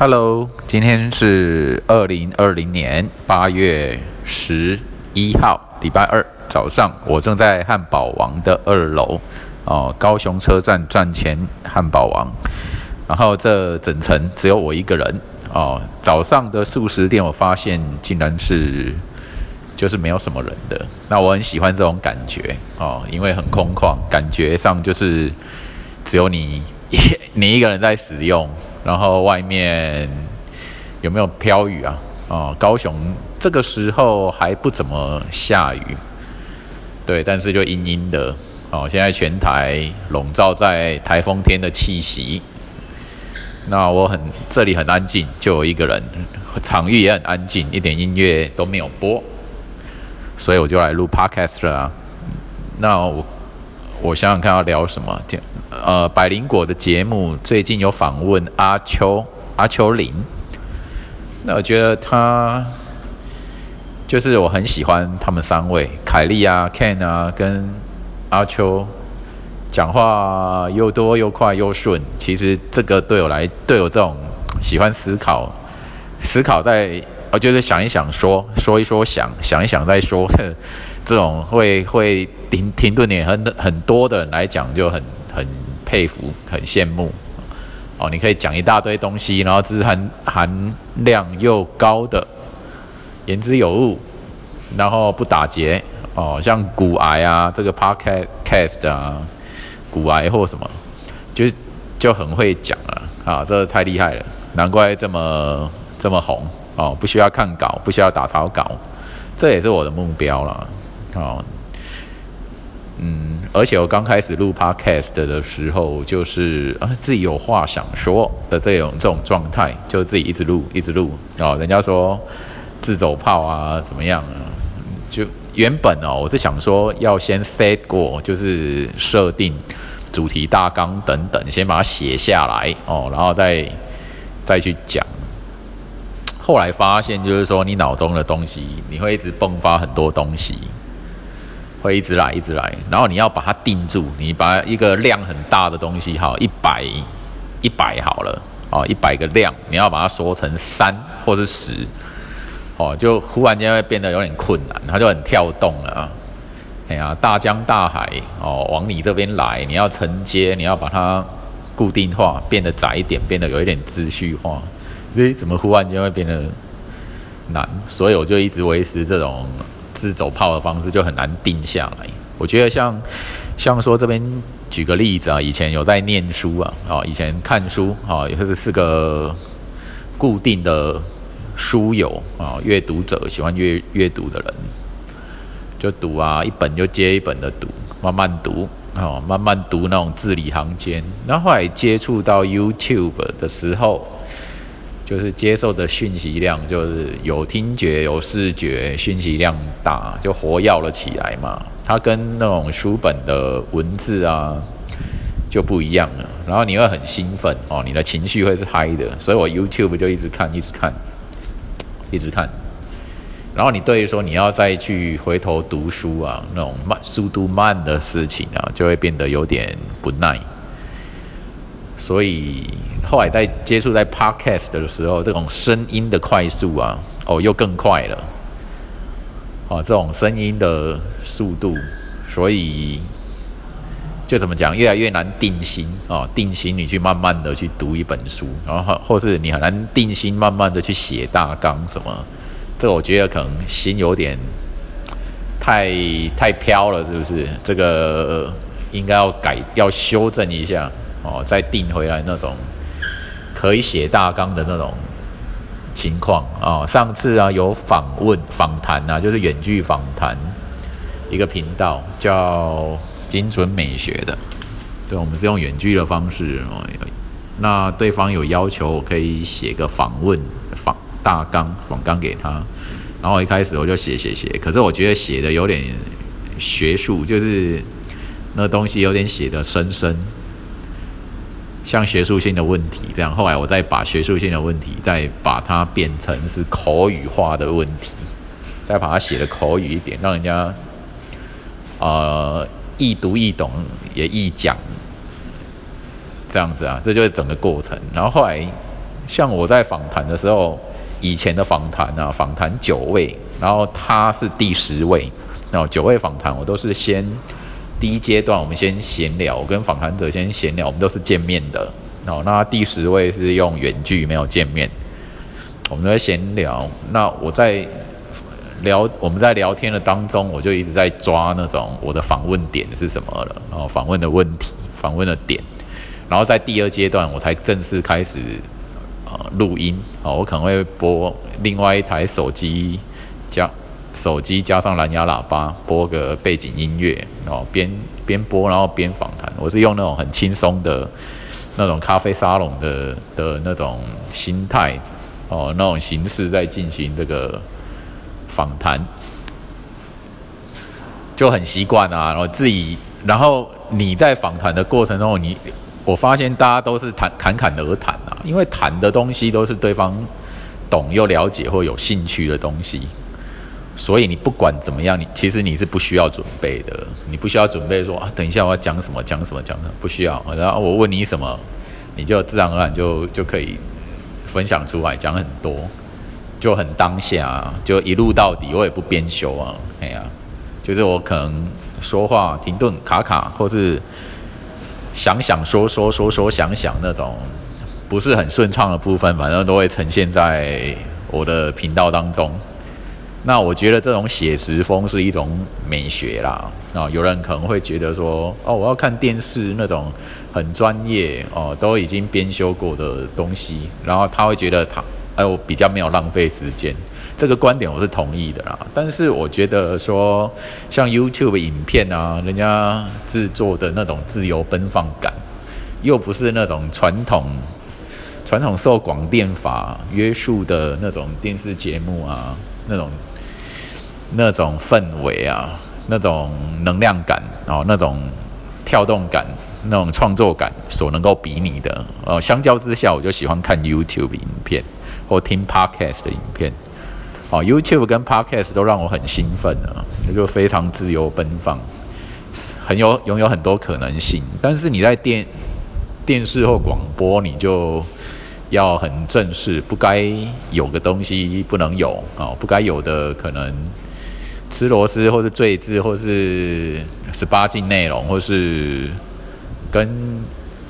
Hello，今天是二零二零年八月十一号，礼拜二早上，我正在汉堡王的二楼，哦，高雄车站站前汉堡王，然后这整层只有我一个人，哦，早上的素食店我发现竟然是就是没有什么人的，那我很喜欢这种感觉，哦，因为很空旷，感觉上就是只有你 你一个人在使用。然后外面有没有飘雨啊？哦，高雄这个时候还不怎么下雨，对，但是就阴阴的哦。现在全台笼罩在台风天的气息。那我很这里很安静，就有一个人，场域也很安静，一点音乐都没有播，所以我就来录 podcast 了。那我我想想看要聊什么？呃，百灵果的节目最近有访问阿秋阿秋林，那我觉得他就是我很喜欢他们三位，凯莉啊、Ken 啊跟阿秋，讲话又多又快又顺。其实这个对我来，对我这种喜欢思考、思考在，我觉得想一想说说一说想想一想再说这种会会停停顿点很很多的人来讲就很。很佩服，很羡慕，哦，你可以讲一大堆东西，然后知识含含量又高的，言之有物，然后不打结，哦，像骨癌啊，这个 parket cast 啊，骨癌或什么，就就很会讲了，啊，这太厉害了，难怪这么这么红，哦，不需要看稿，不需要打草稿，这也是我的目标了，哦。嗯，而且我刚开始录 podcast 的时候，就是啊自己有话想说的这种这种状态，就自己一直录一直录哦。人家说自走炮啊怎么样啊？就原本哦，我是想说要先 set 过，就是设定主题大纲等等，先把它写下来哦，然后再再去讲。后来发现就是说，你脑中的东西，你会一直迸发很多东西。会一直来，一直来，然后你要把它定住，你把一个量很大的东西，哈，一百，一百好了，哦，一百个量，你要把它缩成三或是十，哦，就忽然间会变得有点困难，它就很跳动了，哎呀，大江大海，哦，往你这边来，你要承接，你要把它固定化，变得窄一点，变得有一点秩序化，诶，怎么忽然间会变得难？所以我就一直维持这种。自走炮的方式就很难定下来。我觉得像像说这边举个例子啊，以前有在念书啊，啊，以前看书啊，也是是个固定的书友啊，阅读者喜欢阅阅读的人，就读啊，一本就接一本的读，慢慢读啊，慢慢读那种字里行间。然后后来接触到 YouTube 的时候。就是接受的讯息量，就是有听觉、有视觉，讯息量大，就活跃了起来嘛。它跟那种书本的文字啊就不一样了。然后你会很兴奋哦，你的情绪会是嗨的。所以我 YouTube 就一直看，一直看，一直看。然后你对于说你要再去回头读书啊，那种慢速度慢的事情啊，就会变得有点不耐。所以后来在接触在 podcast 的时候，这种声音的快速啊，哦，又更快了，哦，这种声音的速度，所以就怎么讲，越来越难定心哦，定心你去慢慢的去读一本书，然后或是你很难定心慢慢的去写大纲什么，这我觉得可能心有点太太飘了，是不是？这个应该要改，要修正一下。哦，再订回来那种可以写大纲的那种情况啊。上次啊有访问访谈啊，就是远距访谈一个频道叫精准美学的，对，我们是用远距的方式哦。那对方有要求，我可以写个访问访大纲访纲给他，然后一开始我就写写写，可是我觉得写的有点学术，就是那东西有点写的深深。像学术性的问题这样，后来我再把学术性的问题再把它变成是口语化的问题，再把它写的口语一点，让人家呃易读易懂也易讲，这样子啊，这就是整个过程。然后后来像我在访谈的时候，以前的访谈啊，访谈九位，然后他是第十位，然后九位访谈我都是先第一阶段我们先闲聊，我跟访谈者先闲聊，我们都是见面的，哦，那第十位是用远距没有见面，我们在闲聊，那我在聊我们在聊天的当中，我就一直在抓那种我的访问点是什么了，然后访问的问题，访问的点。然后在第二阶段，我才正式开始呃录音哦，我可能会播另外一台手机加手机加上蓝牙喇叭播个背景音乐哦，边边播然后边访谈。我是用那种很轻松的那种咖啡沙龙的的那种心态哦，那种形式在进行这个访谈，就很习惯啊。然后自己，然后你在访谈的过程中，你。我发现大家都是谈侃侃而谈啊，因为谈的东西都是对方懂又了解或有兴趣的东西，所以你不管怎么样，你其实你是不需要准备的，你不需要准备说啊，等一下我要讲什么讲什么讲什么，不需要。然后我问你什么，你就自然而然就就可以分享出来，讲很多，就很当下，就一路到底，我也不编修啊，哎呀，就是我可能说话停顿卡卡，或是。想想说说说说想想那种不是很顺畅的部分，反正都会呈现在我的频道当中。那我觉得这种写实风是一种美学啦。啊，有人可能会觉得说，哦，我要看电视那种很专业哦，都已经编修过的东西，然后他会觉得他哎，我比较没有浪费时间。这个观点我是同意的啦，但是我觉得说像 YouTube 影片啊，人家制作的那种自由奔放感，又不是那种传统传统受广电法约束的那种电视节目啊，那种那种氛围啊，那种能量感哦，那种跳动感，那种创作感所能够比拟的。呃，相较之下，我就喜欢看 YouTube 影片或听 Podcast 的影片。哦，YouTube 跟 Podcast 都让我很兴奋啊，就非常自由奔放，很有拥有很多可能性。但是你在电电视或广播，你就要很正式，不该有的东西不能有哦，不该有的可能吃螺丝或是坠字或是十八禁内容，或是跟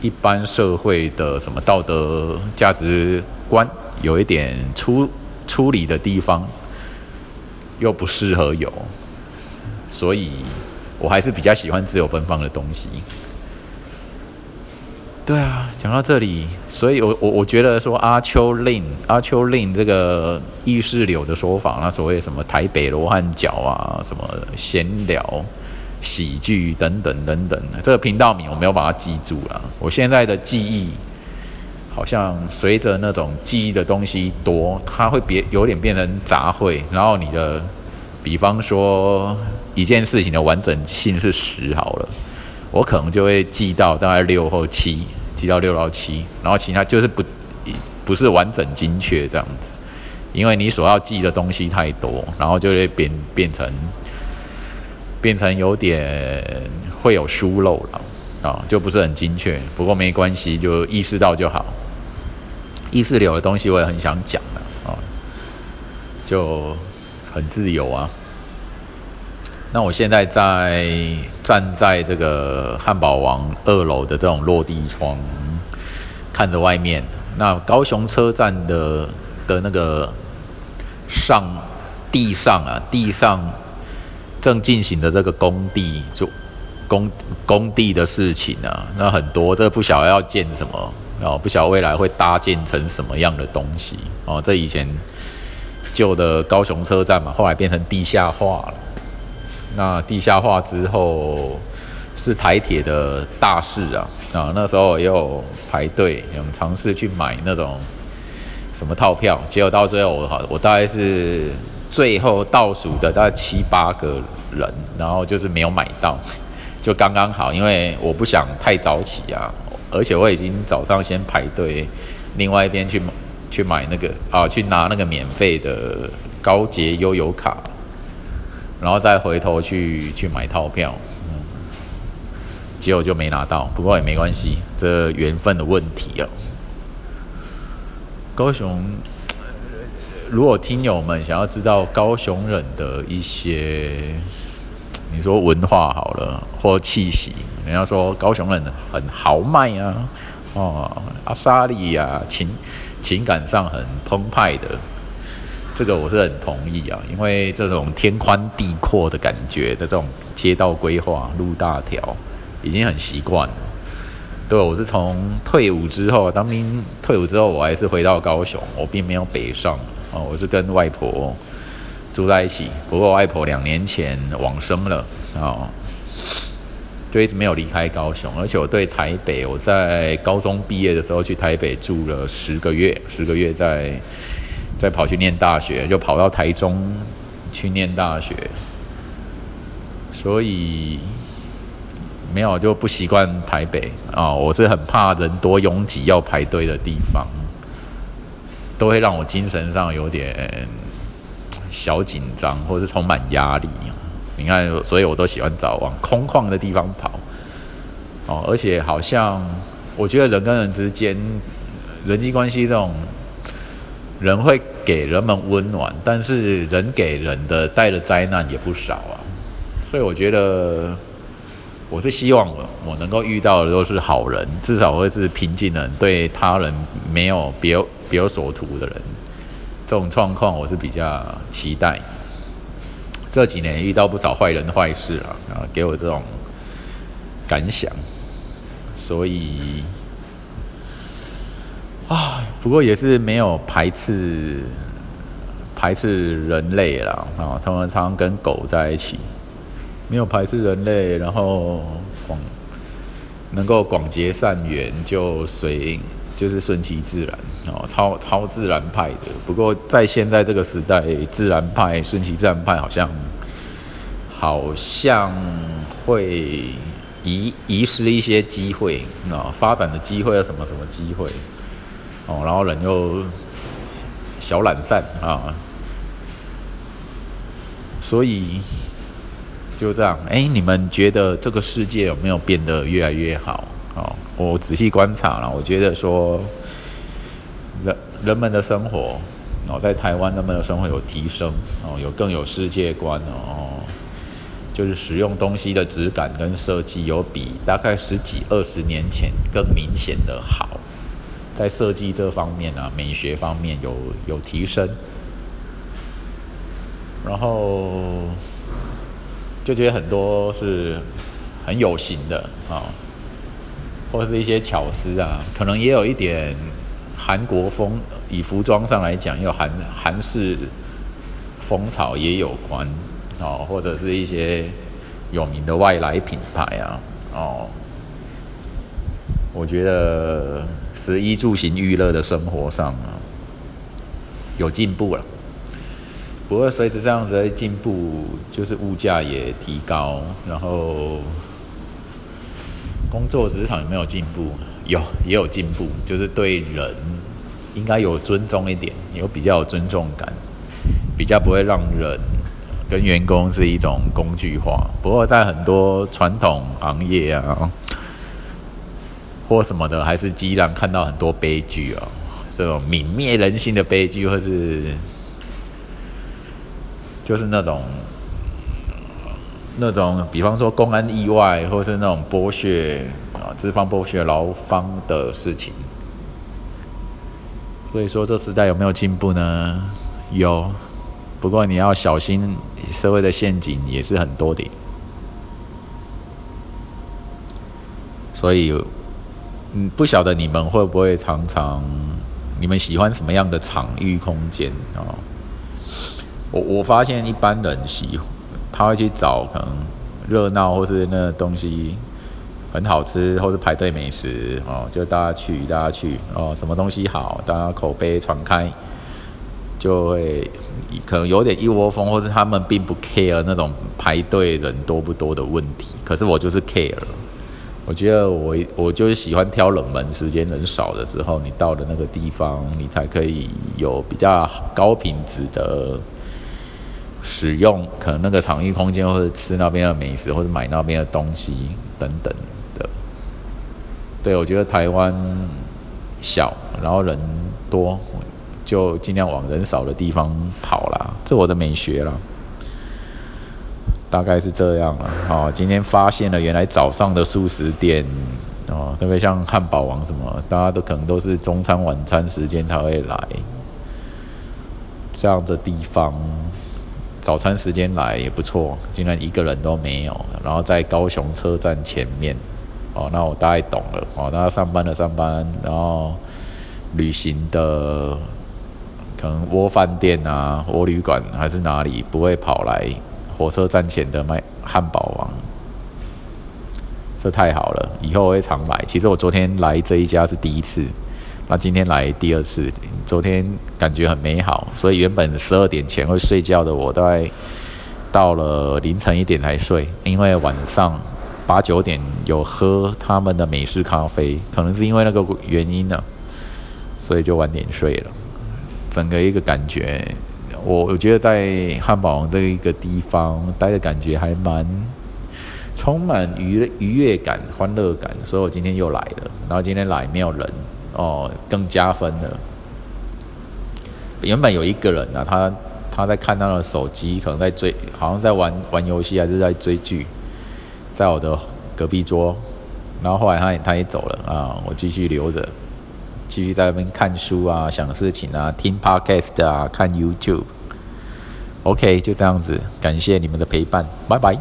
一般社会的什么道德价值观有一点出。出离的地方又不适合有，所以我还是比较喜欢自由奔放的东西。对啊，讲到这里，所以我我我觉得说阿丘令阿丘令这个意识流的说法，那所谓什么台北罗汉脚啊，什么闲聊、喜剧等等等等，这个频道名我没有把它记住了。我现在的记忆。好像随着那种记忆的东西多，它会别有点变成杂烩。然后你的，比方说一件事情的完整性是十好了，我可能就会记到大概六或七，记到六到七，然后其他就是不不是完整精确这样子，因为你所要记的东西太多，然后就会变变成变成有点会有疏漏了啊，就不是很精确。不过没关系，就意识到就好。意识流的东西我也很想讲的啊，就很自由啊。那我现在在站在这个汉堡王二楼的这种落地窗，看着外面，那高雄车站的的那个上地上啊，地上正进行的这个工地，就工工地的事情啊，那很多，这不晓得要建什么。哦，不晓得未来会搭建成什么样的东西哦。这以前旧的高雄车站嘛，后来变成地下化了。那地下化之后是台铁的大事啊啊！那时候也有排队，有尝试去买那种什么套票，结果到最后我好我大概是最后倒数的大概七八个人，然后就是没有买到，就刚刚好，因为我不想太早起啊。而且我已经早上先排队，另外一边去去买那个啊，去拿那个免费的高捷悠游卡，然后再回头去去买套票，嗯，结果就没拿到。不过也没关系，这缘分的问题啊。高雄，如果听友们想要知道高雄人的一些，你说文化好了，或气息，人家说高雄人很豪迈啊，哦，阿莎利呀，情情感上很澎湃的，这个我是很同意啊，因为这种天宽地阔的感觉的这种街道规划、路大条，已经很习惯了。对，我是从退伍之后，当兵退伍之后，我还是回到高雄，我并没有北上哦，我是跟外婆住在一起。不过外婆两年前往生了啊，就一直没有离开高雄。而且我对台北，我在高中毕业的时候去台北住了十个月，十个月在再跑去念大学，就跑到台中去念大学，所以。没有就不习惯台北啊，我是很怕人多拥挤要排队的地方，都会让我精神上有点小紧张，或是充满压力。你看，所以我都喜欢找往空旷的地方跑。哦，而且好像我觉得人跟人之间人际关系这种，人会给人们温暖，但是人给人的带的灾难也不少啊。所以我觉得。我是希望我我能够遇到的都是好人，至少会是平静人，对他人没有别别有所图的人。这种状况我是比较期待。这几年遇到不少坏人坏事啊，啊，给我这种感想。所以啊，不过也是没有排斥排斥人类啦啊，他们常常跟狗在一起。没有排斥人类，然后广能够广结善缘，就随就是顺其自然哦，超超自然派的。不过在现在这个时代，自然派、顺其自然派好像好像会遗遗失一些机会啊，发展的机会啊，什么什么机会哦，然后人又小懒散啊，所以。就这样，哎，你们觉得这个世界有没有变得越来越好？哦，我仔细观察了，我觉得说人人们的生活，哦，在台湾人们的生活有提升，哦，有更有世界观哦，就是使用东西的质感跟设计有比大概十几二十年前更明显的好，在设计这方面啊，美学方面有有提升，然后。就觉得很多是很有型的啊，或者是一些巧思啊，可能也有一点韩国风，以服装上来讲，有韩韩式风潮也有关哦，或者是一些有名的外来品牌啊，哦，我觉得食衣住行娱乐的生活上啊有进步了。不过随着这样子的进步，就是物价也提高，然后工作职场有没有进步？有，也有进步，就是对人应该有尊重一点，有比较有尊重感，比较不会让人跟员工是一种工具化。不过在很多传统行业啊，或什么的，还是依然看到很多悲剧啊，这种泯灭人性的悲剧，或是。就是那种，那种，比方说公安意外，或是那种剥削啊，资方剥削劳方的事情。所以说，这时代有没有进步呢？有，不过你要小心，社会的陷阱也是很多的。所以，嗯，不晓得你们会不会常常，你们喜欢什么样的场域空间啊？我我发现一般人喜，他会去找可能热闹或是那东西很好吃，或是排队美食哦，就大家去，大家去哦，什么东西好，大家口碑传开，就会可能有点一窝蜂，或是他们并不 care 那种排队人多不多的问题。可是我就是 care，我觉得我我就是喜欢挑冷门时间人少的时候，你到的那个地方，你才可以有比较高品质的。使用可能那个场域空间，或者吃那边的美食，或者买那边的东西等等的。对我觉得台湾小，然后人多，就尽量往人少的地方跑啦，这我的美学啦。大概是这样了。哦，今天发现了，原来早上的素食店，哦，特别像汉堡王什么，大家都可能都是中餐、晚餐时间才会来。这样的地方，早餐时间来也不错，竟然一个人都没有。然后在高雄车站前面，哦，那我大概懂了。哦，大家上班的上班，然后旅行的，可能窝饭店啊、窝旅馆还是哪里，不会跑来。火车站前的卖汉堡王，这太好了，以后会常来。其实我昨天来这一家是第一次，那今天来第二次。昨天感觉很美好，所以原本十二点前会睡觉的我，大概到了凌晨一点才睡，因为晚上八九点有喝他们的美式咖啡，可能是因为那个原因呢，所以就晚点睡了。整个一个感觉。我我觉得在汉堡王这一个地方待的感觉还蛮充满愉愉悦感、欢乐感，所以我今天又来了。然后今天来没有人哦，更加分了。原本有一个人呢，他他在看他的手机，可能在追，好像在玩玩游戏还是在追剧，在我的隔壁桌。然后后来他也他也走了啊，我继续留着，继续在那边看书啊、想事情啊、听 podcast 啊、看 YouTube。OK，就这样子，感谢你们的陪伴，拜拜。